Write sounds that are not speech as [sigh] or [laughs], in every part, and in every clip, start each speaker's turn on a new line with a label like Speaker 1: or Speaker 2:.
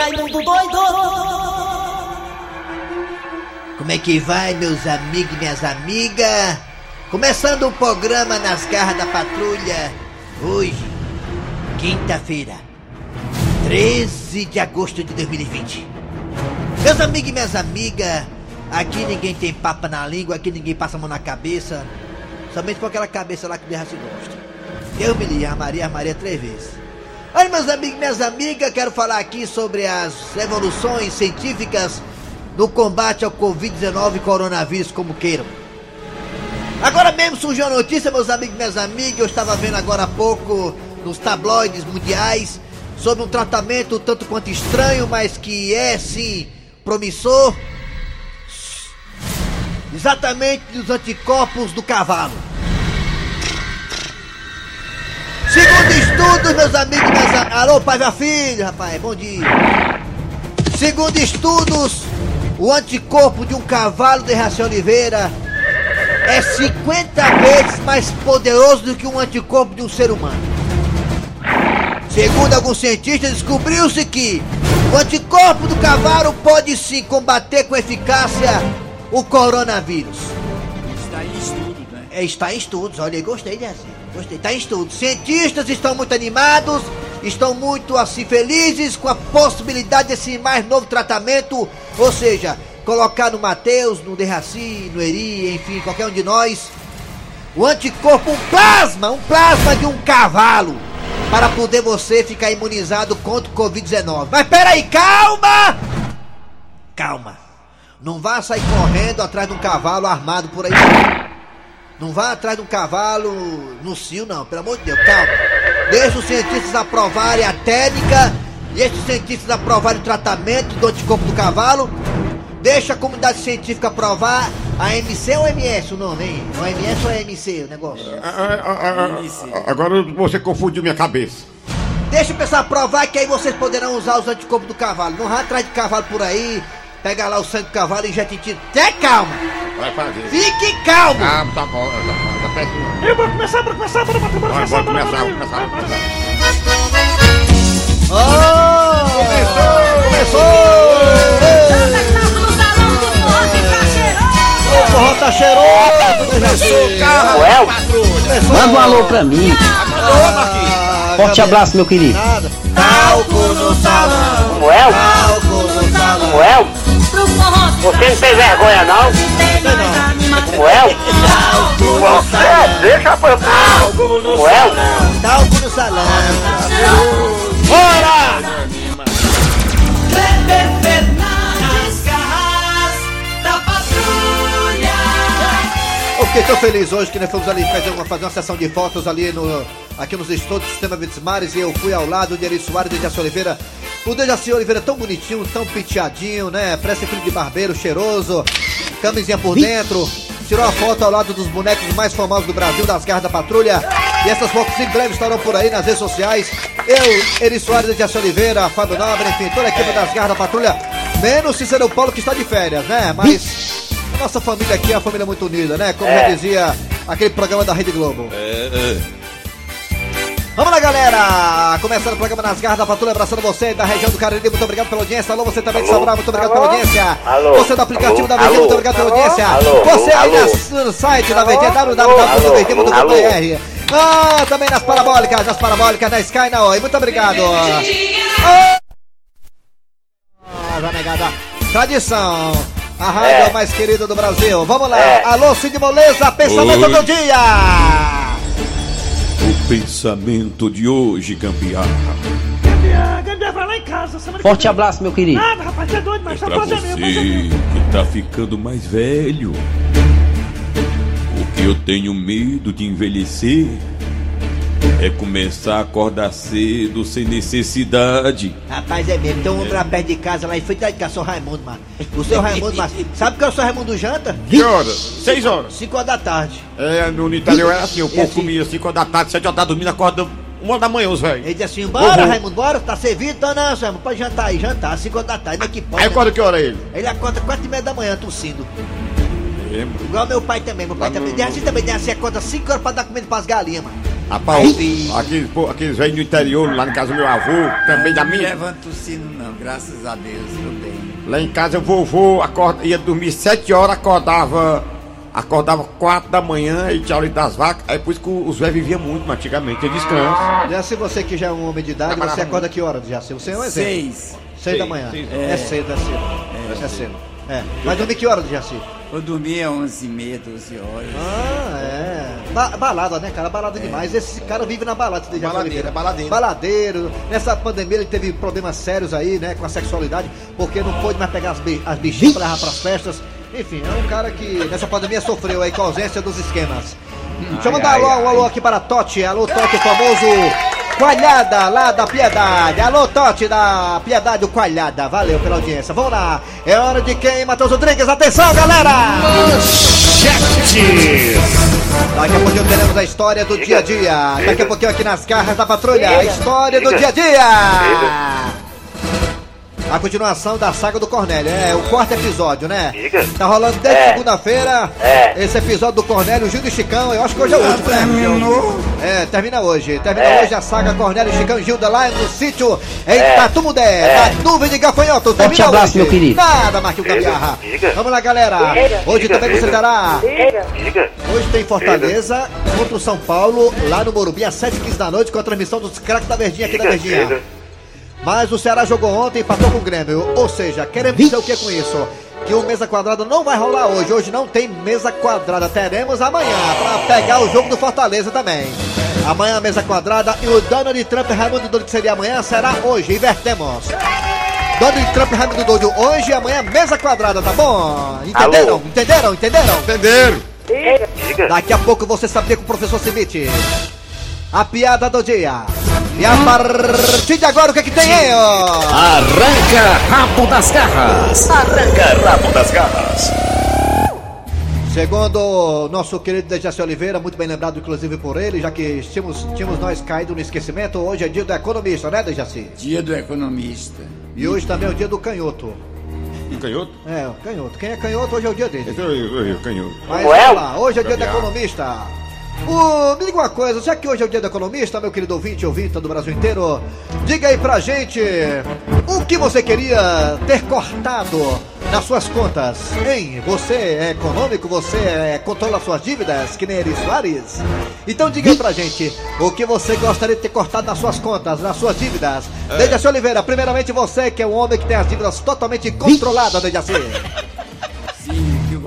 Speaker 1: Raimundo doido!
Speaker 2: Como é que vai, meus amigos e minhas amigas? Começando o programa nas garras da patrulha. Hoje, quinta-feira, 13 de agosto de 2020. Meus amigos e minhas amigas, aqui ninguém tem papa na língua, aqui ninguém passa a mão na cabeça. Somente com aquela cabeça lá que o Derraci gosta. Eu me li a Maria, a Maria três vezes. Olha, meus amigos minhas amigas, quero falar aqui sobre as evoluções científicas no combate ao Covid-19 e coronavírus, como queiram. Agora mesmo surgiu a notícia, meus amigos minhas amigas, eu estava vendo agora há pouco nos tabloides mundiais sobre um tratamento tanto quanto estranho, mas que é sim promissor. Exatamente dos anticorpos do cavalo. Estudos, meus amigos e minhas. Alô, pai e filha, rapaz, bom dia. Segundo estudos, o anticorpo de um cavalo de Raci Oliveira é 50 vezes mais poderoso do que um anticorpo de um ser humano. Segundo alguns cientistas, descobriu-se que o anticorpo do cavalo pode sim combater com eficácia o coronavírus.
Speaker 3: Está em estudo, né?
Speaker 2: É, está em estudos, olha, eu gostei dessa. Gostei, está em estudos. Cientistas estão muito animados, estão muito assim felizes com a possibilidade desse mais novo tratamento, ou seja, colocar no Mateus, no Derraci, no Eri, enfim, qualquer um de nós, o anticorpo, um plasma, um plasma de um cavalo, para poder você ficar imunizado contra o Covid-19. Mas peraí, calma! Calma. Não vá sair correndo atrás de um cavalo armado por aí. Não vá atrás de um cavalo no cio, não, pelo amor de Deus, calma. Deixa os cientistas aprovarem a técnica, deixa os cientistas aprovarem o tratamento do anticorpo do cavalo, deixa a comunidade científica aprovar a MC ou MS o nome, hein? O MS ou é MC o negócio?
Speaker 4: Agora você confundiu minha cabeça.
Speaker 2: Deixa o pessoal aprovar que aí vocês poderão usar os anticorpos do cavalo. Não vá atrás de cavalo por aí, pega lá o sangue do cavalo e já te tira. Até calma!
Speaker 4: Vai fazer.
Speaker 2: Fique calmo!
Speaker 4: Ah, tá bom, tá bom, tá perto não.
Speaker 1: Eu vou começar, bora começar,
Speaker 4: Vai,
Speaker 1: começar,
Speaker 4: bora
Speaker 1: bora,
Speaker 4: começar,
Speaker 1: bora,
Speaker 4: vamos começar,
Speaker 1: bora.
Speaker 4: começar.
Speaker 2: Oh! Começou! O forró tá cheiroso!
Speaker 5: Well, manda um alô pra mim.
Speaker 2: Ah,
Speaker 5: Forte abraço, meu querido.
Speaker 2: Nada. Talco no salão! Talco no salão!
Speaker 5: Você não tem vergonha não? Well, você deixa pra Well,
Speaker 2: Talco no salão! Bora! Fiquei tão feliz hoje que nós fomos ali fazer uma, fazer uma sessão de fotos ali no, aqui nos estúdios do Sistema Verdes Mares e eu fui ao lado de Eri Soares e de Jaci Oliveira. O Dejaci Oliveira tão bonitinho, tão penteadinho, né? Parece filho de barbeiro, cheiroso, camisinha por dentro. Tirou a foto ao lado dos bonecos mais famosos do Brasil, das garras da patrulha. E essas fotos em breve estarão por aí nas redes sociais. Eu, Eri Soares e Jaci Oliveira, Fábio Nobre, enfim, toda a equipe das garras da patrulha. Menos Cícero Paulo que está de férias, né? Mas nossa família aqui é uma família muito unida, né? Como já dizia aquele programa da Rede Globo. Vamos lá, galera! Começando o programa nas garras da patrulha, abraçando você da região do Cariri, muito obrigado pela audiência. Alô, você também de Sabrá, muito obrigado pela audiência.
Speaker 5: Alô?
Speaker 2: Você do aplicativo
Speaker 5: Alô?
Speaker 2: da VT,
Speaker 5: Alô?
Speaker 2: muito obrigado pela audiência.
Speaker 5: Alô?
Speaker 2: Você aí
Speaker 5: Alô?
Speaker 2: nas- no site da VT, www.vt.com.br. Ah, também nas parabólicas, nas parabólicas, na Sky, na Oi. Muito obrigado. Ah, negada. Tradição. A rádio
Speaker 5: É.
Speaker 2: mais querida do Brasil. Vamos lá.
Speaker 5: É.
Speaker 2: Alô, Cid Moleza, pensamento
Speaker 6: Oi.
Speaker 2: do dia.
Speaker 6: O pensamento de hoje, gambiarra,
Speaker 1: Gambiarra, Gambiarra vai lá em casa.
Speaker 5: forte abraço, meu querido.
Speaker 1: Nada, rapaz, você é doido,
Speaker 6: é
Speaker 1: mas só
Speaker 6: pra
Speaker 1: pode
Speaker 6: você
Speaker 1: é pode é
Speaker 6: que tá ficando mais velho. O que eu tenho medo de envelhecer é começar a acordar cedo sem necessidade.
Speaker 2: Rapaz, é mesmo. Tem um homem lá perto de casa, lá em frente da casa, seu Raimundo, mano. O seu Raimundo, mas sabe que é o seu Raimundo janta?
Speaker 4: Que horas? Seis horas.
Speaker 2: 5 horas da tarde.
Speaker 4: É, no interior era assim, o povo
Speaker 2: assim?
Speaker 4: comia cinco horas da tarde, sete horas da tarde, dormindo, acorda uma hora da manhã, os velhos.
Speaker 2: Ele diz assim: bora,
Speaker 4: Uhum.
Speaker 2: Raimundo, bora, tá servido? Então não, seu Raimundo, pode jantar aí, jantar, 5 horas da tarde, não é que pode.
Speaker 4: Aí
Speaker 2: né?
Speaker 4: acorda que hora é ele?
Speaker 2: Ele acorda 4 e meia da manhã tossindo.
Speaker 4: Lembro.
Speaker 2: Igual meu pai também, meu pai
Speaker 4: Lá
Speaker 2: também.
Speaker 4: no-
Speaker 2: Tem assim também, tem assim, acorda 5 horas pra dar comida pras galinhas, mano.
Speaker 4: Rapaz, aqueles, pô, aqueles velhos do interior, lá em casa do meu avô, também da
Speaker 3: Não
Speaker 4: minha.
Speaker 3: levanta o sino não, graças a Deus, tô bem.
Speaker 4: Lá em casa o vovô acorda, ia dormir sete horas, acordava. Acordava quatro da manhã e tinha hora das vacas. Aí por isso que os velhos viviam muito mas antigamente, tinha descanso.
Speaker 2: Jaci, você que já é um homem de idade, você acorda que hora, Jaci? Você é um exemplo.
Speaker 3: Seis.
Speaker 2: Seis da manhã. É cedo, é cedo. É cedo. É. Mas dormir que hora, Jaci?
Speaker 3: Eu dormia onze e meia, 12 horas.
Speaker 2: Ah, é. Ba- balada, né, cara? Balada demais. Esse cara vive na balada,
Speaker 7: Baladeiro,
Speaker 2: Oliveira.
Speaker 7: é baladeiro.
Speaker 2: Baladeiro. Nessa pandemia ele teve problemas sérios aí, né, com a sexualidade, porque não pôde mais pegar as, bi- as bichinhas pra levar pras festas. Enfim, é um cara que nessa pandemia sofreu aí com a ausência dos esquemas. Deixa eu mandar alô, um alô aqui para Totti. Alô, Totti, o famoso Coalhada, lá da Piedade. Alô, Totti da Piedade, o Coalhada. Valeu pela audiência. Vamos lá. É hora de quem, Matheus Rodrigues? Atenção, galera! Daqui a pouquinho teremos a história do dia a dia. Daqui a pouquinho aqui nas garras da patrulha, a história do dia a dia. A continuação da saga do Cornélio, é o quarto episódio, né?
Speaker 5: Diga.
Speaker 2: Tá rolando desde
Speaker 5: É.
Speaker 2: segunda-feira
Speaker 5: É.
Speaker 2: esse episódio do Cornélio, Gil e Chicão. Eu acho que hoje é o último, né?
Speaker 3: Terminou?
Speaker 2: É, termina hoje. Termina
Speaker 5: É.
Speaker 2: hoje a saga Cornélio, Chicão e Gilda lá no sítio em
Speaker 5: É.
Speaker 2: Tatumudé,
Speaker 5: É.
Speaker 2: na nuvem de gafanhoto. Termina
Speaker 8: abraço,
Speaker 2: hoje.
Speaker 8: meu querido.
Speaker 2: Nada, Marquinhos Gambiarra.
Speaker 5: Diga.
Speaker 2: Vamos lá, galera.
Speaker 5: Diga.
Speaker 2: Hoje
Speaker 5: Diga.
Speaker 2: também você
Speaker 5: Diga.
Speaker 2: terá
Speaker 5: Diga.
Speaker 2: Hoje tem Fortaleza contra o São Paulo, lá no Morumbi, às 7h15 da noite, com a transmissão dos craques da Verdinha aqui da
Speaker 5: Diga.
Speaker 2: Verdinha. Mas o Ceará jogou ontem e empatou com o Grêmio. Ou seja, queremos dizer o que com isso? Que o mesa quadrada não vai rolar hoje. Hoje não tem mesa quadrada. Teremos amanhã para pegar o jogo do Fortaleza também. Amanhã a mesa quadrada e o Donald Trump e Raimundo Doido que seria amanhã será hoje. Invertemos. Donald Trump e Raimundo Doido hoje e amanhã mesa quadrada, tá bom? Entenderam?
Speaker 5: Alô?
Speaker 2: Entenderam? Entenderam?
Speaker 4: Entenderam?
Speaker 5: Diga.
Speaker 2: Daqui a pouco você sabe com o professor Cimite. A piada do dia. E a partir de agora o que, é que tem aí, ó?
Speaker 8: Arranca rabo das garras. Arranca rabo das garras.
Speaker 2: Segundo o nosso querido Dejaci Oliveira, muito bem lembrado inclusive por ele, já que tínhamos, tínhamos nós caído no esquecimento, hoje é dia do economista, né, Dejaci?
Speaker 3: Dia do economista.
Speaker 2: E hoje também é o dia do canhoto.
Speaker 4: Canhoto?
Speaker 2: É, o canhoto. Quem é canhoto, hoje é o dia dele.
Speaker 4: Esse é o- o canhoto.
Speaker 2: Mas lá, hoje é dia do economista. O, me diga uma coisa, já que hoje é o dia do economista, meu querido ouvinte e ouvinte do Brasil inteiro, diga aí pra gente o que você queria ter cortado nas suas contas, hein? Você é econômico, você é, controla suas dívidas, que nem Eri Soares? Então diga aí pra gente o que você gostaria de ter cortado nas suas contas, nas suas dívidas.
Speaker 4: É.
Speaker 2: Dejaci Oliveira, primeiramente você que é um homem que tem as dívidas totalmente controladas, Dejaci.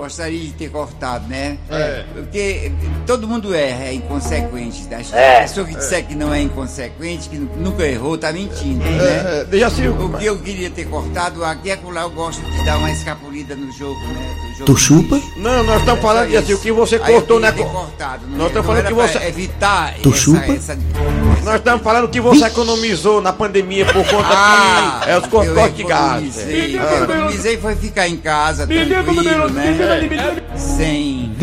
Speaker 3: Que gostaria de ter cortado, né?
Speaker 4: É.
Speaker 3: Porque todo mundo erra, é inconsequente. Que
Speaker 5: É.
Speaker 3: A pessoa que disser que não é inconsequente, que nunca errou, tá mentindo, né?
Speaker 4: É, é, deixa assim.
Speaker 3: O que eu queria ter cortado aqui é que lá eu gosto de dar uma escapulida no jogo, né? Do jogo
Speaker 8: Tu chupa?
Speaker 3: bicho.
Speaker 4: Não, nós estamos falando de assim, o que você
Speaker 3: Aí
Speaker 4: cortou, né?
Speaker 3: cortado, não
Speaker 4: Nós
Speaker 3: é-
Speaker 4: estamos falando que você-
Speaker 3: evitar
Speaker 8: Tu
Speaker 3: essa,
Speaker 8: chupa?
Speaker 3: essa-
Speaker 4: Nós estamos falando que você economizou na pandemia por conta
Speaker 3: Ah,
Speaker 4: que é os
Speaker 3: eu
Speaker 4: cortes de gás.
Speaker 3: que eu economizei foi ficar em casa, tranquilo, né? Sem.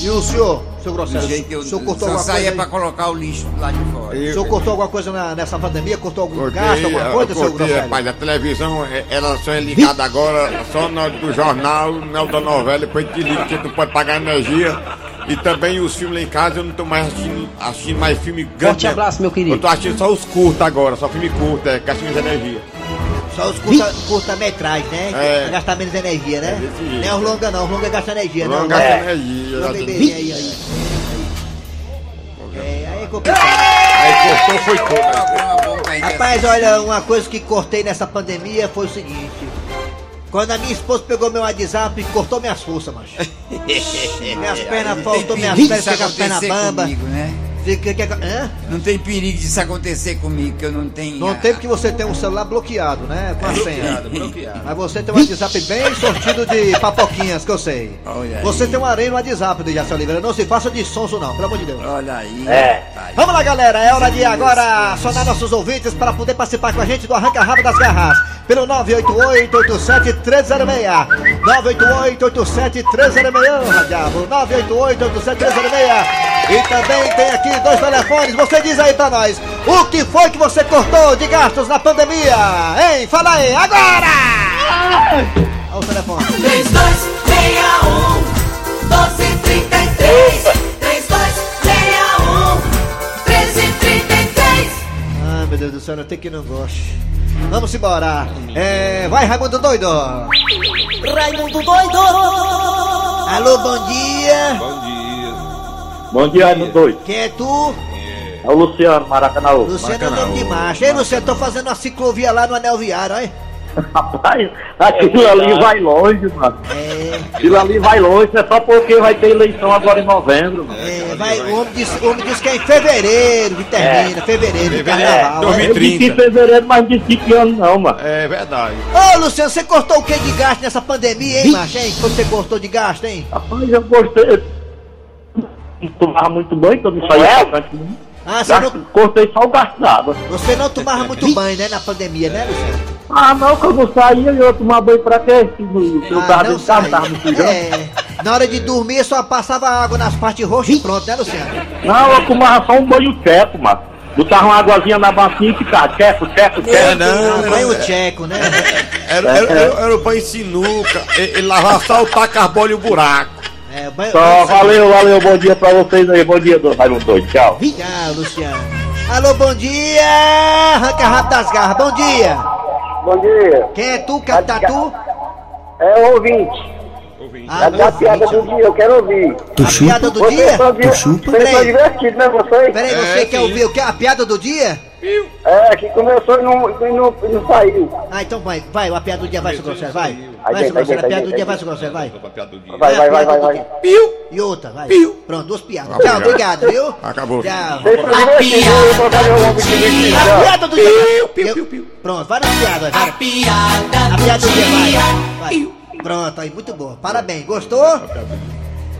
Speaker 2: E o senhor, seu Grosselio,
Speaker 3: jeito eu
Speaker 2: o senhor cortou
Speaker 3: só
Speaker 2: alguma coisa
Speaker 3: saía pra colocar o lixo lá de fora.
Speaker 2: O senhor cortou alguma coisa na- nessa pandemia? Cortou algum
Speaker 4: Cortei,
Speaker 2: gasto, alguma
Speaker 4: eu
Speaker 2: coisa, seu
Speaker 4: cortei,
Speaker 2: Grosselio?
Speaker 4: rapaz, a televisão, é- ela só é ligada agora, só hora do jornal, na outra novela, depois te liga que tu pode pagar energia. E também os filmes lá em casa, eu não tô mais assistindo, assistindo mais filme grande.
Speaker 8: abraço, meu querido.
Speaker 4: Eu tô assistindo só os curtos agora, só filme curto, é, gasta menos energia.
Speaker 2: Só os curta- curta-metragem, né?
Speaker 4: É.
Speaker 2: Pra gastar menos energia, né?
Speaker 4: É.
Speaker 2: Não é os longa não, os longa gasta energia,
Speaker 4: Não
Speaker 2: não.
Speaker 4: gasta
Speaker 5: É.
Speaker 4: energia. Assim.
Speaker 2: bebê, aí, aí. É, aí é complicado.
Speaker 4: Aí cortou, foi todo.
Speaker 2: Rapaz, olha, uma coisa que cortei nessa pandemia foi o seguinte. Quando a minha esposa pegou meu WhatsApp e cortou minhas forças, macho. [laughs] minhas pernas faltou, minhas pernas ficam as pernas bamba.
Speaker 3: comigo, né?
Speaker 2: Fica, que, hã?
Speaker 3: Não tem perigo disso acontecer comigo, que eu não tenho.
Speaker 2: Não
Speaker 3: a-
Speaker 2: tem porque você tem um celular bloqueado, né? Com a senha.
Speaker 7: bloqueado.
Speaker 2: Mas você tem um WhatsApp bem sortido de papoquinhas, que eu sei.
Speaker 3: Olha aí.
Speaker 2: Você tem um areia no WhatsApp do Jaci Oliveira. Não se faça de sonso, não, pelo amor de Deus.
Speaker 3: Olha aí.
Speaker 5: É.
Speaker 2: Vamos lá, galera. É hora de agora sonar nossos ouvintes para poder participar com a gente do Arranca Rabo das Garras. Pelo 988-87-306. 988-87-306, Radiabo. 988-87-306. E também tem aqui dois telefones. Você diz aí pra nós. O que foi que você cortou de gastos na pandemia? Hein? Fala aí, agora! Olha o telefone.
Speaker 9: 3261 1233
Speaker 2: Deus do céu, não tem que não goste. Vamos embora. É, vai, Raimundo Doido.
Speaker 8: Raimundo doido!
Speaker 2: Alô, bom dia.
Speaker 6: Bom dia.
Speaker 7: Bom dia, Raimundo doido.
Speaker 2: Quem é tu?
Speaker 7: É o Luciano, Maracanã.
Speaker 2: Luciano é nome de macho. Ei, Luciano, tô fazendo uma ciclovia lá no Anel Viário, olha.
Speaker 7: Rapaz, aquilo ali vai longe, mano.
Speaker 2: É,
Speaker 7: Aquilo ali vai longe, é só porque vai ter eleição agora em novembro, mano.
Speaker 2: é, vai, o homem disse, o homem disse que é em fevereiro que termina, fevereiro, de carnaval.
Speaker 4: Fevereiro,
Speaker 2: é.
Speaker 7: Eu disse em
Speaker 4: 2030.
Speaker 7: fevereiro, mas não disse que ano não, mano.
Speaker 4: É verdade.
Speaker 2: Ô, Luciano, você cortou o que de gasto nessa pandemia, hein, macho, hein? Quando você cortou de gasto, hein?
Speaker 7: Rapaz, eu gostei. Eu não tomava muito banho, então não saía bastante. não.
Speaker 2: Ah, você não,
Speaker 7: Cortei só o gasto d'água.
Speaker 2: você não tomava muito banho, né, na pandemia, né, Luciano?
Speaker 7: Ah, não, que eu não saía, eu ia tomar banho pra quê? Eu
Speaker 2: Ah,
Speaker 7: tava
Speaker 2: não
Speaker 7: dentro de casa,
Speaker 2: sai.
Speaker 7: tava me sujando.
Speaker 2: É, na hora de dormir só passava água nas partes roxas e pronto, né, Luciano?
Speaker 7: Não, eu tomava só um banho tcheco, mano. Botava uma águazinha na bacia e ficava tcheco, tcheco, tcheco.
Speaker 4: não,
Speaker 2: Ah, banho tcheco, né?
Speaker 4: Era, era, era, era o banho sinuca. Ele, lavava só o tacarbola e o buraco.
Speaker 2: É, banho,
Speaker 7: Só,
Speaker 2: banho-
Speaker 7: valeu, valeu, bom dia pra vocês aí, bom dia, do Raimundo Doido, tchau.
Speaker 2: Tchau, Luciano. Alô, bom dia! Arranca rápido das garras, bom dia!
Speaker 9: Bom dia.
Speaker 2: Quem é tu, Capitatu?
Speaker 9: É o ouvinte.
Speaker 2: Ah,
Speaker 9: É a piada do dia, eu quero ouvir.
Speaker 2: a piada do
Speaker 9: Vocês
Speaker 2: dia?
Speaker 9: são, di- vocês
Speaker 2: Peraí.
Speaker 9: são divertidos, né, vocês?
Speaker 2: Peraí, você
Speaker 4: É,
Speaker 2: quer
Speaker 4: sim.
Speaker 2: ouvir o que? A piada do dia?
Speaker 9: É, que começou e não, e não, e não saiu.
Speaker 2: Ah, então vai, vai, a piada do dia vai, seu grosseiro, vai. Vai, a
Speaker 9: aí,
Speaker 2: piada do dia vai, seu grosseiro, vai.
Speaker 9: Vai, vai, vai,
Speaker 2: piada
Speaker 9: vai, vai.
Speaker 2: dia. E outra, vai. Pronto, duas piadas. Tchau, obrigado, viu?
Speaker 4: Acabou.
Speaker 2: Tchau. A piada do dia. Eu- Pronto, vai nas piadas, vai. A piada, a piada do dia, vai. vai. Pronto, aí, muito bom. Parabéns, gostou?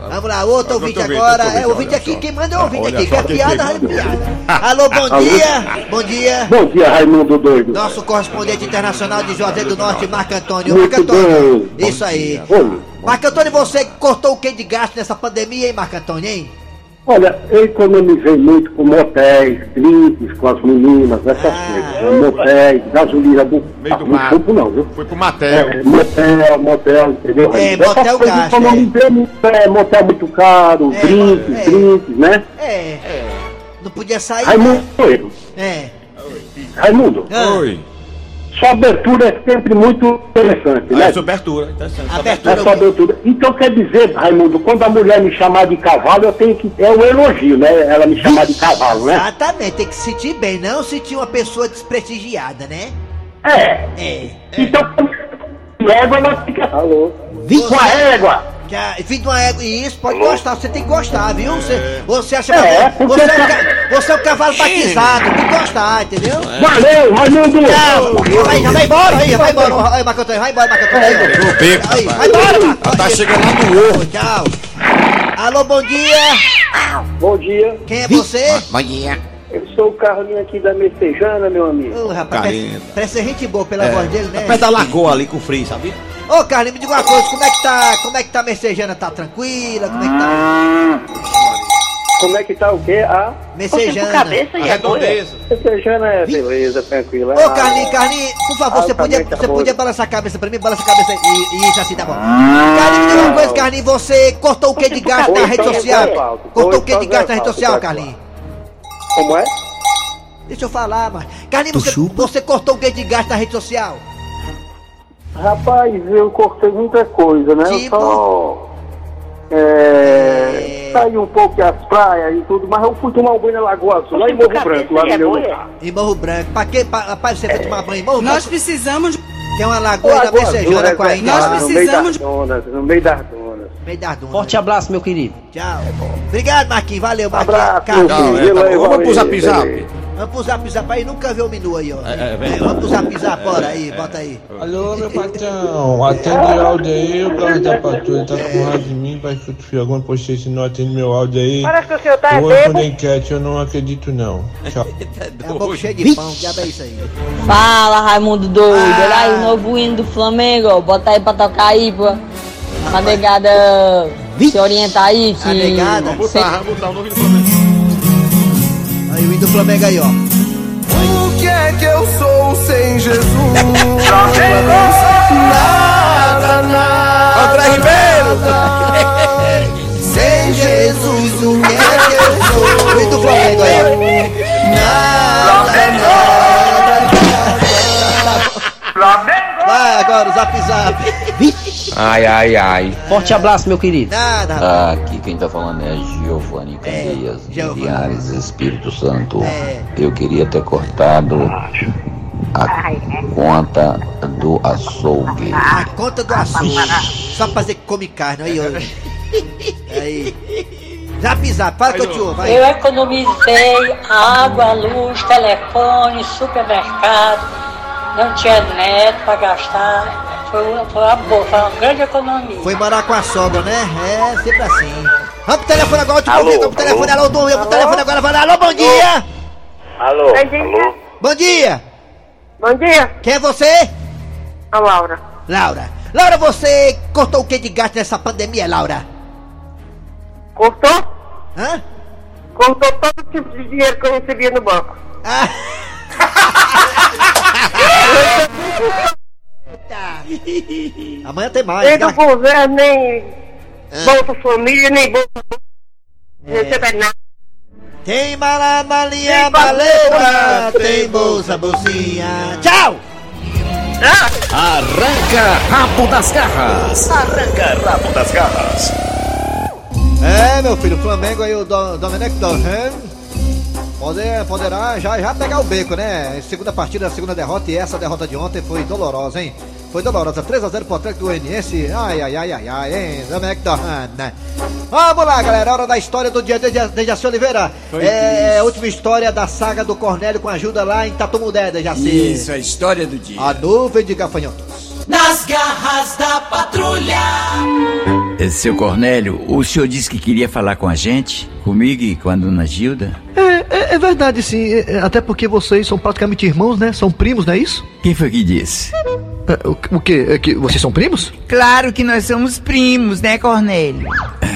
Speaker 2: Vamos lá, outro ouvinte
Speaker 4: ouvinte,
Speaker 2: agora. É,
Speaker 4: ouvinte,
Speaker 2: aqui,
Speaker 4: só.
Speaker 2: quem manda é o ouvinte
Speaker 4: Olha
Speaker 2: aqui. Quer
Speaker 4: quem
Speaker 2: piada,
Speaker 4: mandou.
Speaker 2: piada. [laughs] Alô, bom dia. Bom dia.
Speaker 7: Bom dia, Raimundo Doido.
Speaker 2: Nosso correspondente internacional de Juazeiro do Norte, Marco Antônio.
Speaker 7: Muito
Speaker 2: Marco Antônio.
Speaker 7: bem.
Speaker 2: Isso aí. Marco Antônio, você cortou o que de gasto nessa pandemia, hein, Marco Antônio, hein?
Speaker 7: Olha, eu economizei muito com motéis, drinks, com as meninas, essas
Speaker 2: Ah.
Speaker 7: coisas. Motéis, gasolina do,
Speaker 4: Meio do
Speaker 7: do
Speaker 4: mato.
Speaker 7: campo não, viu?
Speaker 4: Foi pro Matel.
Speaker 7: É, motel, motel, entendeu?
Speaker 2: É,
Speaker 7: Essas
Speaker 2: motel
Speaker 7: economizei muito, é, motel muito caro,
Speaker 2: É,
Speaker 7: drinks,
Speaker 2: é.
Speaker 7: drinks, né?
Speaker 2: É. Não podia sair.
Speaker 7: Raimundo Doido.
Speaker 2: É.
Speaker 7: Raimundo,
Speaker 2: Ah,
Speaker 6: Oi.
Speaker 7: Sua abertura é sempre muito interessante, né?
Speaker 6: Essa abertura. Interessante.
Speaker 2: Abertura.
Speaker 7: É abertura. Então quer dizer, Raimundo, quando a mulher me chamar de cavalo, eu tenho que. É um elogio, né? Ela me chamar de cavalo, né?
Speaker 2: Exatamente, tem que se sentir bem, não sentir uma pessoa desprestigiada, né?
Speaker 7: É.
Speaker 2: É.
Speaker 7: Então, égua ela fica.
Speaker 9: Alô?
Speaker 7: Com a égua!
Speaker 2: Que a- Filho de uma égua, e isso, pode gostar, você tem que gostar, viu? Você, você acha
Speaker 7: É,
Speaker 2: que
Speaker 7: porque
Speaker 2: você, é
Speaker 7: tá-
Speaker 2: você é um cavalo batizado, tem que gostar, entendeu?
Speaker 7: Valeu, Raimundo!
Speaker 2: Tchau, vai, já vai embora aí, vai embora, Marco Antônio, vai embora, Marco Antônio. aí, vai embora.
Speaker 4: Tá chegando lá no ovo.
Speaker 2: Tchau. Alô, bom dia.
Speaker 9: Bom dia.
Speaker 2: Quem é você?
Speaker 3: Bom dia.
Speaker 9: Eu sou o Carlinho aqui da Messejana, meu amigo.
Speaker 2: Ô, rapaz, parece, parece ser gente boa pela voz dele, né?
Speaker 6: Perto da lagoa ali com frio, sabia?
Speaker 2: Ô, Carlinhos, me diga uma coisa, como é que tá, como é que tá a Messejana? Tá tranquila? Como é que tá?
Speaker 9: Como é que tá o quê? A
Speaker 2: Messejana.
Speaker 6: Redondeza.
Speaker 9: Messejana é beleza, tranquila.
Speaker 2: Ô, Carlinhos, Carlinhos, por favor,
Speaker 9: Ah,
Speaker 2: você
Speaker 9: tá
Speaker 2: podia,
Speaker 9: tá
Speaker 2: você podia balançar a cabeça pra mim? Balança a cabeça e, isso assim, tá bom. Carlinhos, me diga uma coisa, Carlinhos, você cortou o que de gasto na rede social? Cortou o que
Speaker 9: só
Speaker 2: de gasto na rede social,
Speaker 9: tá
Speaker 2: Carlinhos?
Speaker 9: Como é?
Speaker 2: Deixa eu falar, mas. Carlinhos, você, você cortou o que de gasto na rede social?
Speaker 9: Rapaz, eu cortei muita coisa, né?
Speaker 2: Tipo?
Speaker 9: Eu só. É, saí um pouco das praias e tudo, mas eu fui tomar um banho na Lagoa Azul, lá em Morro Branco, lá no meu lugar.
Speaker 2: Em Morro Branco. Pra quê? Pra, rapaz, você vai tomar banho em Morro
Speaker 10: Nós
Speaker 2: Branco?
Speaker 10: precisamos.
Speaker 2: Tem uma lagoa da
Speaker 9: Lagoa
Speaker 2: Messejana
Speaker 9: né,
Speaker 2: com a Índia.
Speaker 10: Nós
Speaker 2: lá,
Speaker 9: no meio
Speaker 10: precisamos-
Speaker 9: das donas, no meio das donas.
Speaker 2: Meio.
Speaker 11: Forte abraço, meu querido.
Speaker 2: Tchau. Obrigado, Marquinhos. Valeu, Marquinhos.
Speaker 9: Abraço.
Speaker 4: Tchau, é, tá Vamos pro zap zap.
Speaker 2: Vamos pro zap zap aí, nunca vê o menu aí, ó.
Speaker 6: É, é verdade.
Speaker 2: vamos pro zap zap, bora aí, bota aí.
Speaker 12: Alô, meu patrão, atende o áudio aí, o carro da patrulha tá com raiva de mim, parece que eu fiz alguma postei se não atende meu áudio aí.
Speaker 5: Parece que o senhor tá
Speaker 12: Eu vou responder enquete, eu não acredito não. Tchau. [laughs]
Speaker 2: É a boca cheia de pão, que é isso aí?
Speaker 13: Fala, Raimundo doido.
Speaker 2: Ah.
Speaker 13: Olha aí o novo hino do Flamengo. Bota aí pra tocar aí, pô. Pra negada se orientar aí. Que
Speaker 2: A negada?
Speaker 4: Vamos botar, vamos botar o nome do Flamengo.
Speaker 2: Aí o hino do Flamengo aí, ó.
Speaker 12: O que é que eu sou sem Jesus? [laughs] Nada, nada.
Speaker 4: André Ribeiro! [laughs]
Speaker 2: Sem Jesus, o que é que eu sou? O hino do Flamengo aí, ó. Nada, nada. Vai agora o zap zap.
Speaker 10: Ai, ai, ai. Forte abraço, meu querido.
Speaker 2: Nada, rapaz.
Speaker 11: Ah, aqui quem tá falando é Giovanni Candeias. Linhares, Espírito Santo.
Speaker 2: É.
Speaker 11: Eu queria ter cortado a conta do açougue.
Speaker 2: A conta do açougue. Só pra fazer que come carne. Aí, ó. Aí. Zap zap, fala que eu te ouvo. Vai.
Speaker 14: Eu economizei água, luz, telefone, supermercado, não tinha neto para gastar. Foi uma, foi uma boa, foi uma grande economia.
Speaker 2: Foi morar com a sogra, né? É, sempre assim. Vamos pro telefone agora, último
Speaker 5: Alô,
Speaker 2: ouvido, vamos pro telefone,
Speaker 5: alô.
Speaker 2: alô, dormiu pro telefone agora, vai lá, alô, bom dia!
Speaker 5: Alô? Alô?
Speaker 2: Bom dia!
Speaker 15: Bom dia.
Speaker 2: Quem é você?
Speaker 15: A Laura.
Speaker 2: Laura. Laura, você cortou o que de gasto nessa pandemia, Laura?
Speaker 15: Cortou?
Speaker 2: Hã?
Speaker 15: Cortou todo tipo de dinheiro que eu recebia no banco.
Speaker 2: Ah. [laughs] Amanhã tem mais.
Speaker 15: Nem do
Speaker 2: tá?
Speaker 15: governo, nem
Speaker 2: Ah.
Speaker 15: Bolsa Família, nem Bolsa...
Speaker 2: É.
Speaker 15: Recebe nada.
Speaker 2: Tem mala, malinha, maleta, tem bolsa, bolsinha. Tchau!
Speaker 8: Arranca rabo das garras. Arranca rabo das garras.
Speaker 2: É, meu filho, o Flamengo aí, o Do- Domenech Torren poder, poderá já, já pegar o beco, né? Segunda partida, segunda derrota, e essa derrota de ontem foi dolorosa, hein? Foi dolorosa, 3x0 pro Atlético Goianiense. Ai, ai, ai, ai, ai, hein? Domenech Torren, né? Vamos lá, galera, hora da história do dia de Dejaci Oliveira.
Speaker 3: Foi
Speaker 2: é a última história da saga do Cornélio com ajuda lá em Tatumudé, Dejaci.
Speaker 3: Isso, a história do dia.
Speaker 2: A nuvem de gafanhotos.
Speaker 16: Nas garras da patrulha.
Speaker 3: É, Seu Cornélio, o senhor disse que queria falar com a gente, comigo e com a dona Gilda?
Speaker 17: É, é, é verdade, sim. É, é, até porque vocês são praticamente irmãos, né? São primos, não é isso?
Speaker 3: Quem foi que disse?
Speaker 17: É, o, o quê? É que vocês são primos?
Speaker 18: Claro que nós somos primos, né, Cornélio?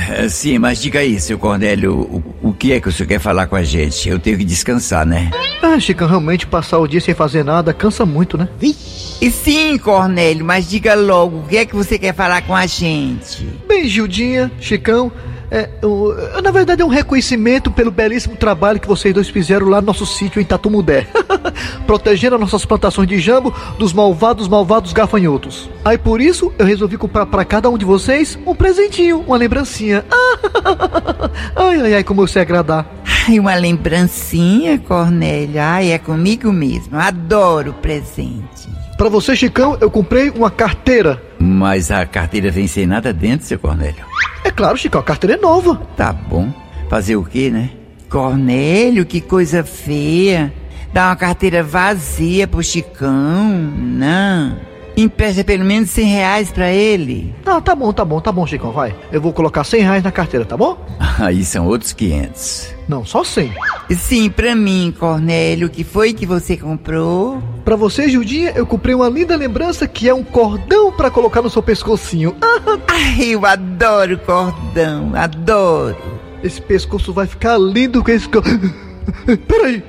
Speaker 3: É, Sim, mas diga aí, seu Cornélio, o, o que é que o senhor quer falar com a gente? Eu tenho que descansar, né?
Speaker 17: Ah, Chicão, realmente passar o dia sem fazer nada cansa muito, né?
Speaker 18: E sim, Cornélio, mas diga logo, o que é que você quer falar com a gente?
Speaker 17: Bem, Gildinha, Chicão, é, o- na verdade é um reconhecimento pelo belíssimo trabalho que vocês dois fizeram lá no nosso sítio em Tatumudé. [laughs] Protegendo as nossas plantações de jambo dos malvados, malvados gafanhotos. Aí por isso eu resolvi comprar para cada um de vocês um presentinho, uma lembrancinha. [laughs] ai, ai, ai, como eu sei agradar.
Speaker 18: Ai, uma lembrancinha, Cornélio. Ai, é comigo mesmo. Adoro presente.
Speaker 17: Para você, Chicão, eu comprei uma carteira.
Speaker 3: Mas a carteira vem sem nada dentro, seu Cornélio.
Speaker 17: É claro, Chicão, a carteira é nova.
Speaker 3: Tá bom. Fazer o quê, né?
Speaker 18: Cornélio, que coisa feia. Dá uma carteira vazia pro Chicão. Não. Empresta pelo menos 100 reais pra ele.
Speaker 17: Ah, tá bom, tá bom, tá bom, Chicão, vai. Eu vou colocar 100 reais na carteira, tá bom? [laughs]
Speaker 3: Aí são outros 500.
Speaker 17: Não, só 100.
Speaker 18: Sim, pra mim, Cornélio. O que foi que você comprou?
Speaker 17: Pra você, Gildinha, eu comprei uma linda lembrança que é um cordão pra colocar no seu pescocinho. Ah, [laughs]
Speaker 18: Ai, eu adoro cordão. Adoro.
Speaker 17: esse pescoço vai ficar lindo com esse... [laughs] Peraí,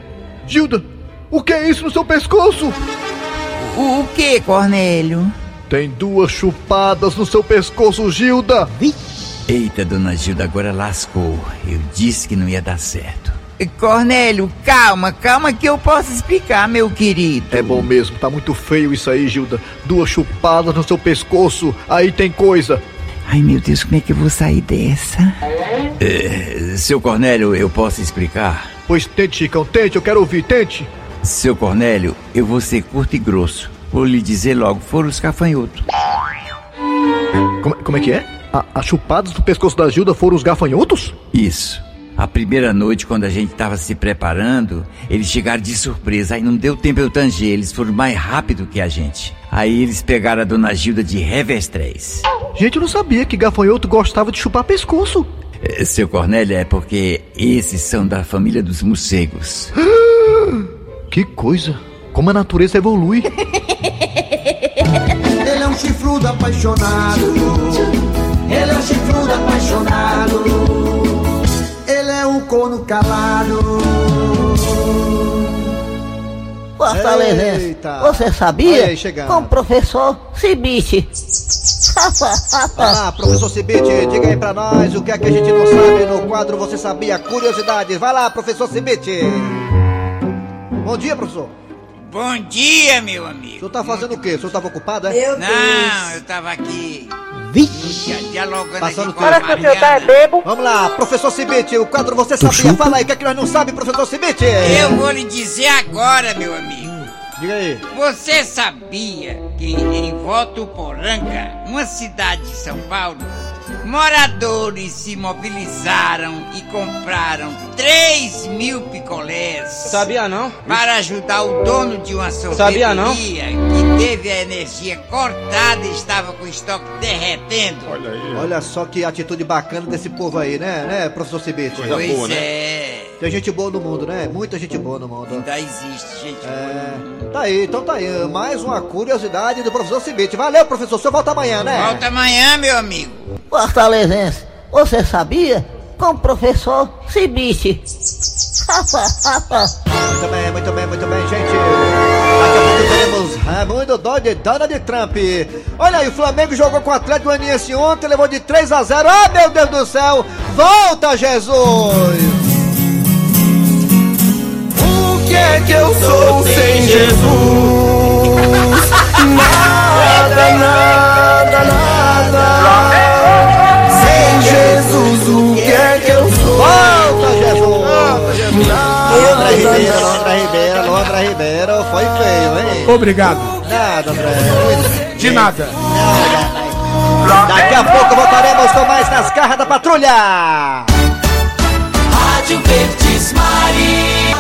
Speaker 17: Gilda, o que é isso no seu pescoço?
Speaker 18: O, o que, Cornélio?
Speaker 17: Tem duas chupadas no seu pescoço, Gilda.
Speaker 3: Eita, dona Gilda, agora lascou. Eu disse que não ia dar certo.
Speaker 18: Cornélio, calma, calma que eu posso explicar, meu querido.
Speaker 17: É bom mesmo, tá muito feio isso aí, Gilda. Duas chupadas no seu pescoço, aí tem coisa.
Speaker 18: Ai, meu Deus, como é que eu vou sair dessa?
Speaker 3: É, seu Cornélio, eu posso explicar?
Speaker 17: Pois tente, Chicão, tente, eu quero ouvir, tente.
Speaker 3: Seu Cornélio, eu vou ser curto e grosso. Vou lhe dizer logo, foram os gafanhotos.
Speaker 17: Como, como é que é? A- as chupadas do pescoço da Gilda foram os gafanhotos?
Speaker 3: Isso. A primeira noite, quando a gente estava se preparando, eles chegaram de surpresa. Aí não deu tempo eu tanger, eles foram mais rápido que a gente. Aí eles pegaram a dona Gilda de revestrez.
Speaker 17: Gente, eu não sabia que gafanhoto gostava de chupar pescoço.
Speaker 3: É, Seu Cornélio, é porque esses são da família dos morcegos. [gasps] [gasps]
Speaker 17: Que coisa! Como a natureza evolui. [laughs]
Speaker 16: Ele é um chifrudo apaixonado. Ele é um chifrudo apaixonado. Ele é um corno calado.
Speaker 2: Fortalezense,
Speaker 16: Eita.
Speaker 2: você sabia?
Speaker 16: aí.
Speaker 2: Com o professor Cibite. Vai lá, professor Cibite, diga aí pra nós o que é que a gente não sabe no quadro Você Sabia? Curiosidades. Vai lá, professor Cibite. Bom dia, professor.
Speaker 18: Bom dia, meu amigo.
Speaker 2: O senhor tá fazendo o quê? O senhor tava ocupado, é?
Speaker 18: Não, eu tava aqui
Speaker 2: Vixe!
Speaker 18: dialogando
Speaker 2: Passando
Speaker 18: aqui com a
Speaker 2: tempo.
Speaker 18: Mariana.
Speaker 2: Vamos lá, professor Cibite, o quadro você sabia. Fala aí, o que é que nós não sabemos, professor Cibite?
Speaker 18: Eu vou lhe dizer agora, meu amigo.
Speaker 2: Diga aí.
Speaker 18: Você sabia que em Votuporanga, uma cidade de São Paulo, moradores se mobilizaram e compraram 3 mil picolés
Speaker 10: Sabia não?
Speaker 18: para ajudar o dono de uma sorveteria
Speaker 10: Sabia não?
Speaker 18: que teve a energia cortada e estava com o estoque derretendo.
Speaker 4: Olha aí.
Speaker 2: Olha só que atitude bacana desse povo aí, né, né, professor Cibite?
Speaker 4: Coisa
Speaker 18: pois
Speaker 4: boa, né?
Speaker 18: é,
Speaker 2: Tem gente boa no mundo, né? Muita gente boa no mundo.
Speaker 18: ainda existe gente
Speaker 2: É, tá aí, então tá aí. Mais uma curiosidade do professor Cibite. Valeu, professor. O senhor volta amanhã, né?
Speaker 18: Volta amanhã, meu amigo.
Speaker 19: Fortalezense, você sabia? Com o professor Cibite.
Speaker 2: Muito bem, muito bem, muito bem, gente. Daqui a pouco teremos Raimundo Doide e Donald Trump. Olha aí, o Flamengo jogou com o Atlético Goianiense ontem, levou de 3 a 0. Ah, meu Deus do céu! Volta, Jesus!
Speaker 16: O que é que eu sou sem Jesus? Nada, nada, nada. Sem Jesus, o que é que eu sou?
Speaker 2: Volta, Jesus! Londra
Speaker 16: Nada,
Speaker 2: Ribeiro, Londra Ribeiro, Londra Ribeiro. Foi feio, hein?
Speaker 20: Obrigado.
Speaker 2: Nada, André.
Speaker 20: De nada.
Speaker 2: Daqui a pouco voltaremos com mais nas garras da patrulha!
Speaker 16: Rádio Verdes Mari,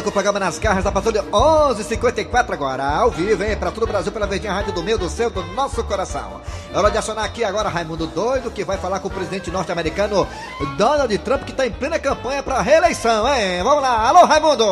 Speaker 2: volta com o programa Nas Garras da Patrulha 11:54 agora, ao vivo, hein? Pra todo o Brasil, pela Verdinha Rádio do Meio do Céu, do nosso coração. É hora de acionar aqui agora Raimundo Doido, que vai falar com o presidente norte-americano Donald Trump, que tá em plena campanha pra reeleição, hein? Vamos lá, alô Raimundo!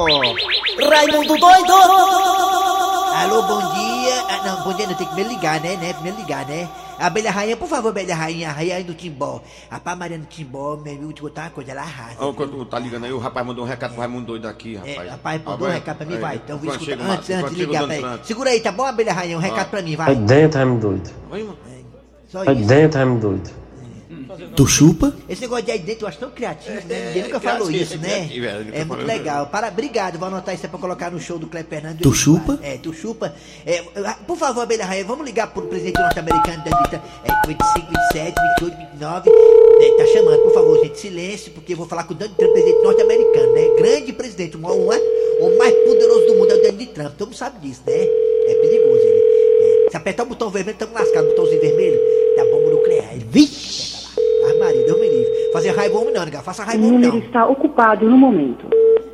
Speaker 19: Raimundo doido!
Speaker 2: Alô, bom dia. Ah, não, bom dia, não tem que me ligar, né? né? Primeiro ligar, né? Abelha Rainha, por favor, Abelha Rainha, Rainha aí do Timbó. Rapaz, Mariana Timbó, meu amigo, te contar uma coisa, ela arrasa.
Speaker 4: Ó, Quando tá ligando aí, o rapaz mandou um recado pro Raimundo doido aqui, rapaz.
Speaker 2: É, rapaz,
Speaker 4: Ah,
Speaker 2: mandou um
Speaker 4: vai.
Speaker 2: recado pra mim,
Speaker 4: Aí,
Speaker 2: vai. Então, vou
Speaker 4: quando
Speaker 2: escutar antes, antes de ligar. Segura aí, tá bom, Abelha Rainha? Um recado pra mim, vai.
Speaker 21: Vai dentro, Raimundo doido.
Speaker 4: Vai, mano.
Speaker 2: Só
Speaker 21: Vai
Speaker 2: isso.
Speaker 21: dentro, Raimundo doido.
Speaker 20: Tu chupa?
Speaker 2: Esse negócio de aí dentro eu acho tão criativo, né? Ninguém nunca
Speaker 4: é
Speaker 2: falou
Speaker 4: criativo,
Speaker 2: isso,
Speaker 4: é
Speaker 2: né?
Speaker 4: criativo, é,
Speaker 2: É muito legal. Para, obrigado, vou anotar isso aí pra colocar no show do Cleber Fernandes.
Speaker 20: Tu chupa?
Speaker 2: É, tu chupa. É, por favor, Abelha Rainha, vamos ligar pro presidente norte-americano da dita. É, 25, 27, 28, 29. né? Tá chamando, por favor, gente, silêncio, porque eu vou falar com o Donald Trump, presidente norte-americano, né? Grande presidente, o, o, o mais poderoso do mundo é o Donald Trump. Todo mundo sabe disso, né? É perigoso ele. É, se apertar o botão vermelho, estamos lascados. Botãozinho vermelho, dá raiva homem não, nega. Faça
Speaker 22: O
Speaker 2: raiva homem
Speaker 22: número está ocupado no momento.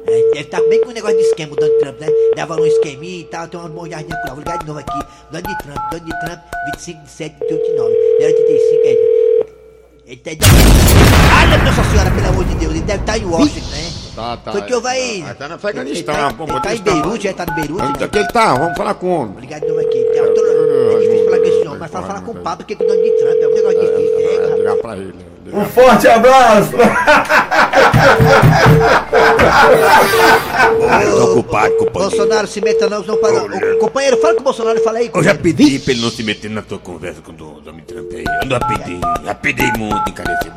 Speaker 2: É, deve estar bem com o negócio de esquema, o Donald Trump, né? Dava um esqueminha e tal, tem uma molhadinha por lá. Vou ligar de novo aqui. Donald Trump, Donald Trump, 25, 27, 28, 9. 085, é. Ele tá de... Ai, meu Nossa Senhora, pelo amor de Deus, ele deve estar em Washington, né?
Speaker 4: Tá, tá.
Speaker 2: Foi que houve aí.
Speaker 4: Ah, Tá no
Speaker 2: Ele
Speaker 4: Afeganistão,
Speaker 2: tá,
Speaker 4: pô,
Speaker 2: ele tá
Speaker 4: bota
Speaker 2: em Beirute,
Speaker 4: tamanho.
Speaker 2: ele tá no Beirute.
Speaker 4: Onde é que ele tá? Vamos falar com o homem.
Speaker 2: Ligar de novo aqui. É difícil falar com esse homem, mas fala, falar com o Papa, porque com o Donald Trump é um negócio difícil. É,
Speaker 4: É, ligar pra ele.
Speaker 20: Um forte abraço!
Speaker 6: Tô ocupado, companheiro.
Speaker 2: Bolsonaro se meta não, não para. Ô, Companheiro, fala com o Bolsonaro e fala aí.
Speaker 6: Eu já pedi pra ele não se meter na tua conversa com o Donald Trump aí. Eu já pedi, já pedi muito, encarecendo.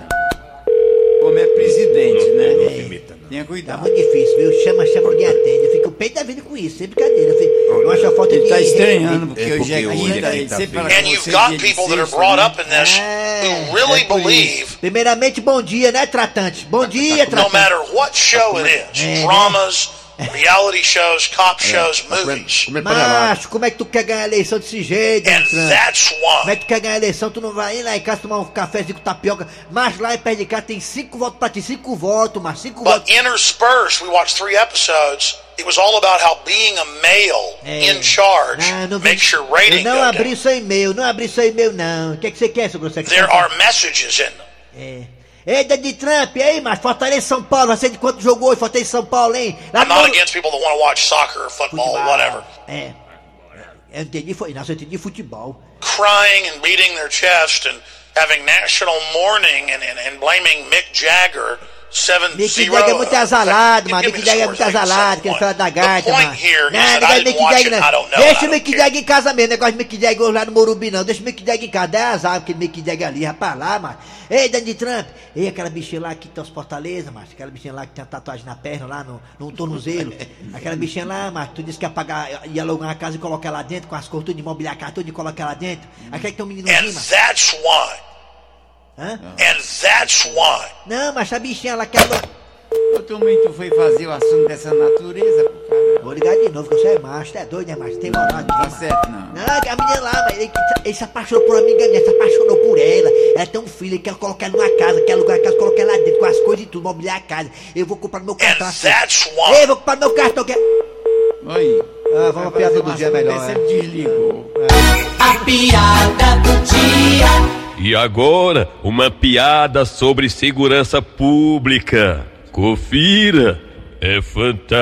Speaker 18: Como é presidente, né?
Speaker 6: Não se meta,
Speaker 18: Tenha
Speaker 2: Tá
Speaker 18: cuidado.
Speaker 2: muito difícil, viu? Chama, chama, ninguém atende. Eu fico o peito da vida com isso, sem brincadeira. Eu acho a falta
Speaker 18: Ele
Speaker 2: de.
Speaker 18: tá estranhando, porque
Speaker 6: É
Speaker 18: hoje é
Speaker 6: porque hoje
Speaker 18: quinta, ele sempre fala
Speaker 23: And you've got people that are brought
Speaker 18: né?
Speaker 23: up in this
Speaker 2: É,
Speaker 23: who really
Speaker 2: é por isso.
Speaker 23: believe
Speaker 2: Primeiramente, bom dia, né, tratante? Bom dia,
Speaker 23: no
Speaker 2: tratante.
Speaker 23: matter what show it is
Speaker 2: É, né?
Speaker 23: dramas, reality shows, cop shows,
Speaker 4: Tá comendo-
Speaker 23: movies.
Speaker 2: Macho, como é que tu quer ganhar a eleição desse jeito,
Speaker 23: And
Speaker 2: Donald Trump?
Speaker 23: that's
Speaker 2: Como é que tu quer ganhar a eleição? Tu não vai ir lá em casa tomar um cafezinho com tapioca. Mas lá em perto de casa tem cinco votos pra ti, cinco votos, mas cinco
Speaker 23: But
Speaker 2: votos.
Speaker 23: interspersed, we watched three episodes. It was all about how being a male
Speaker 2: É.
Speaker 23: in charge
Speaker 2: Ah, não vi-
Speaker 23: makes your
Speaker 2: Eu
Speaker 23: rating
Speaker 2: não
Speaker 23: go
Speaker 2: abri
Speaker 23: down.
Speaker 2: seu e-mail, não abri seu e-mail, não. O que, é que você quer, seu grosso?
Speaker 23: There are messages in them.
Speaker 2: É. Ei, Donald Trump, aí, mas Fortaleza São Paulo, você de quanto jogou hoje, Fortaleza São Paulo, hein? Lá
Speaker 23: I'm
Speaker 2: no-
Speaker 23: not against people that want to watch soccer, football, whatever.
Speaker 2: É. Eu entendi, foi, não, eu entendi futebol.
Speaker 23: Crying and beating their chest and having national mourning and, and, and blaming Mick Jagger
Speaker 2: Mick
Speaker 23: 70.
Speaker 2: Jagger é muito azalado, mano. Mick Jagger é muito azalado, que ele fala da gaita, mano.
Speaker 23: here is
Speaker 2: Não,
Speaker 23: that I
Speaker 2: negócio de
Speaker 23: didn't
Speaker 2: Mick Jagger, não. Deixa o Mick Jagger em casa mesmo. Negócio de Mick Jagger lá no Morumbi, não. Deixa o Mick Jagger em casa. Dá azar, aquele Mick Jagger ali, rapaz, lá, mano. Ei, Donald Trump. Ei, aquela bichinha lá que tem os Fortaleza, macho. Aquela bichinha lá que tem a tatuagem na perna, lá no, no tornozelo. Aquela bichinha lá, macho. Tu disse que ia pagar, ia alugar uma casa e colocar lá dentro, com as cores tudo de casa tudo e colocar lá dentro. Aquela que tem um meninozinho,
Speaker 23: And
Speaker 2: macho.
Speaker 23: that's why.
Speaker 2: Hã?
Speaker 23: And that's why.
Speaker 2: Não, mas a bichinha ela...
Speaker 18: Eu também tu foi fazer o assunto dessa natureza, pro cara.
Speaker 2: Vou ligar de novo, que você é macho, tu é doido, né, macho? Tem moral aqui,
Speaker 18: Tá certo, não.
Speaker 2: Não, a menina lá, mas ele, ele se apaixonou por uma amiga minha, se apaixonou por ela. Ela tem um filho, ele quer colocar ela numa casa, quer alugar a casa, colocar ela lá dentro com as coisas e tudo, mobiliar a casa. Eu vou comprar meu cartão. assim.
Speaker 23: that's why.
Speaker 2: Ei, vou comprar meu cartão. Que...
Speaker 18: Oi.
Speaker 2: Ah, vamos a piada do dia melhor.
Speaker 18: Você
Speaker 2: É.
Speaker 18: desligou.
Speaker 16: A piada do dia.
Speaker 6: E agora, uma piada sobre segurança pública. Confira, é fantástico.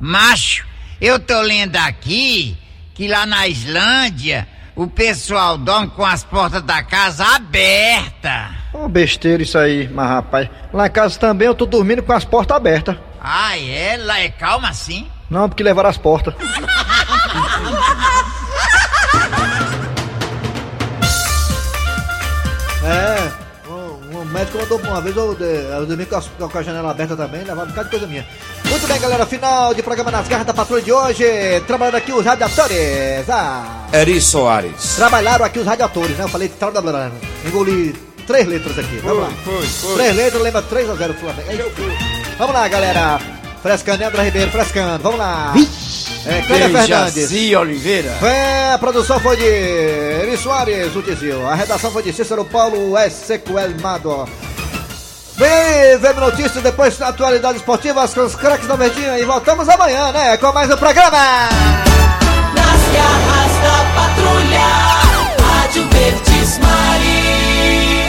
Speaker 18: Macho, eu tô lendo aqui que lá na Islândia o pessoal dorme com as portas da casa abertas.
Speaker 17: Uma besteira isso aí, mas rapaz. Lá em casa também eu tô dormindo com as portas abertas.
Speaker 18: Ah, é? Lá é calma assim?
Speaker 17: Não, porque levaram as portas. [laughs]
Speaker 2: médico mandou uma vez eu, eu dormi com, as- com a janela aberta também, levava um bocado de coisa minha. Muito bem, galera, final de programa nas garras da patrulha de hoje. Trabalhando aqui os radiadores. Ah,
Speaker 8: Eri Soares.
Speaker 2: trabalharam aqui os radiadores, né? Eu falei, trabalharam. Engoli três letras aqui. Vamos lá.
Speaker 8: Foi, foi.
Speaker 2: Três letras, lembra 3 a 0 Flamengo. É isso. Vamos lá, galera. Frescando, André Ribeiro, frescando. Vamos lá. É, Clélia Fernandes.
Speaker 18: Dejaci Oliveira.
Speaker 2: É, a produção foi de Eri Soares, o Tizil. A redação foi de Cícero Paulo S. Sequelmado. Vem, vem notícias, depois atualidades esportivas com os craques da Verdinha e voltamos amanhã, né? Com mais um programa.
Speaker 16: Nas garras da patrulha. Rádio Verdes Maria.